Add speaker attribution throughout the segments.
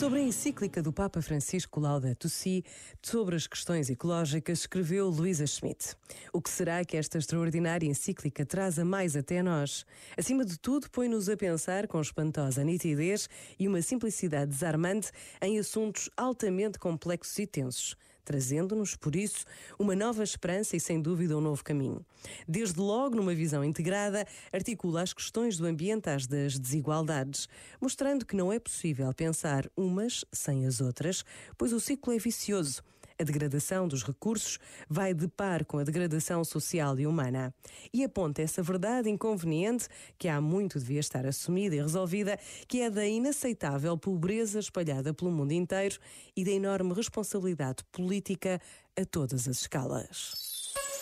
Speaker 1: Sobre a encíclica do Papa Francisco Laudato Si, sobre as questões ecológicas, escreveu Luísa Schmidt. O que será que esta extraordinária encíclica traz a mais até nós? Acima de tudo, põe-nos a pensar com espantosa nitidez e uma simplicidade desarmante em assuntos altamente complexos e tensos trazendo-nos, por isso, uma nova esperança e, sem dúvida, um novo caminho. Desde logo, numa visão integrada, articula as questões do ambiente às das desigualdades, mostrando que não é possível pensar umas sem as outras, pois o ciclo é vicioso a degradação dos recursos vai de par com a degradação social e humana. E aponta essa verdade inconveniente que há muito devia estar assumida e resolvida, que é da inaceitável pobreza espalhada pelo mundo inteiro e da enorme responsabilidade política a todas as escalas.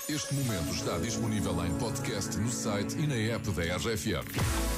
Speaker 2: Este momento está disponível em podcast no site e na app da RFM.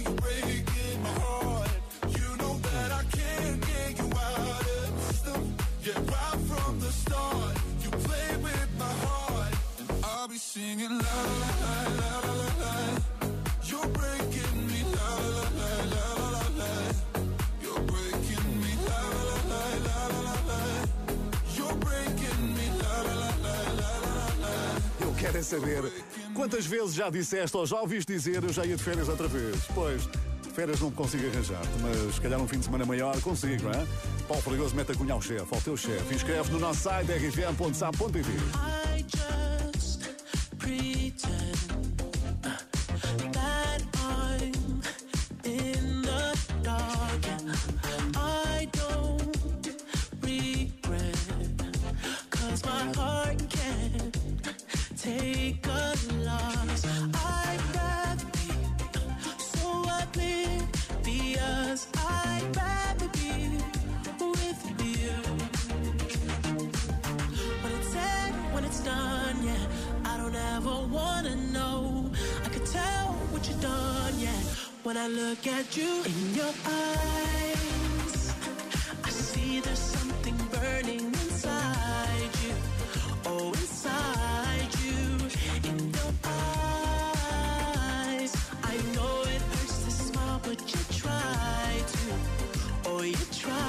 Speaker 3: Querem saber
Speaker 4: quantas
Speaker 3: vezes já disseste ou já ouviste dizer eu já ia de férias outra vez. Pois, férias não consigo arranjar, mas se calhar um fim de semana maior consigo, não é? Paulo Fregoso mete a cunhar o chefe, ao teu chefe. Inscreve no nosso site rfm.sap.tv.
Speaker 5: I just pretend take a loss. I'd rather be so. I'd rather be with you. It's said when it's done, yeah. I don't ever wanna know. I could tell what you've done, yeah. When I look at you in your eyes, I see there's something. way to try.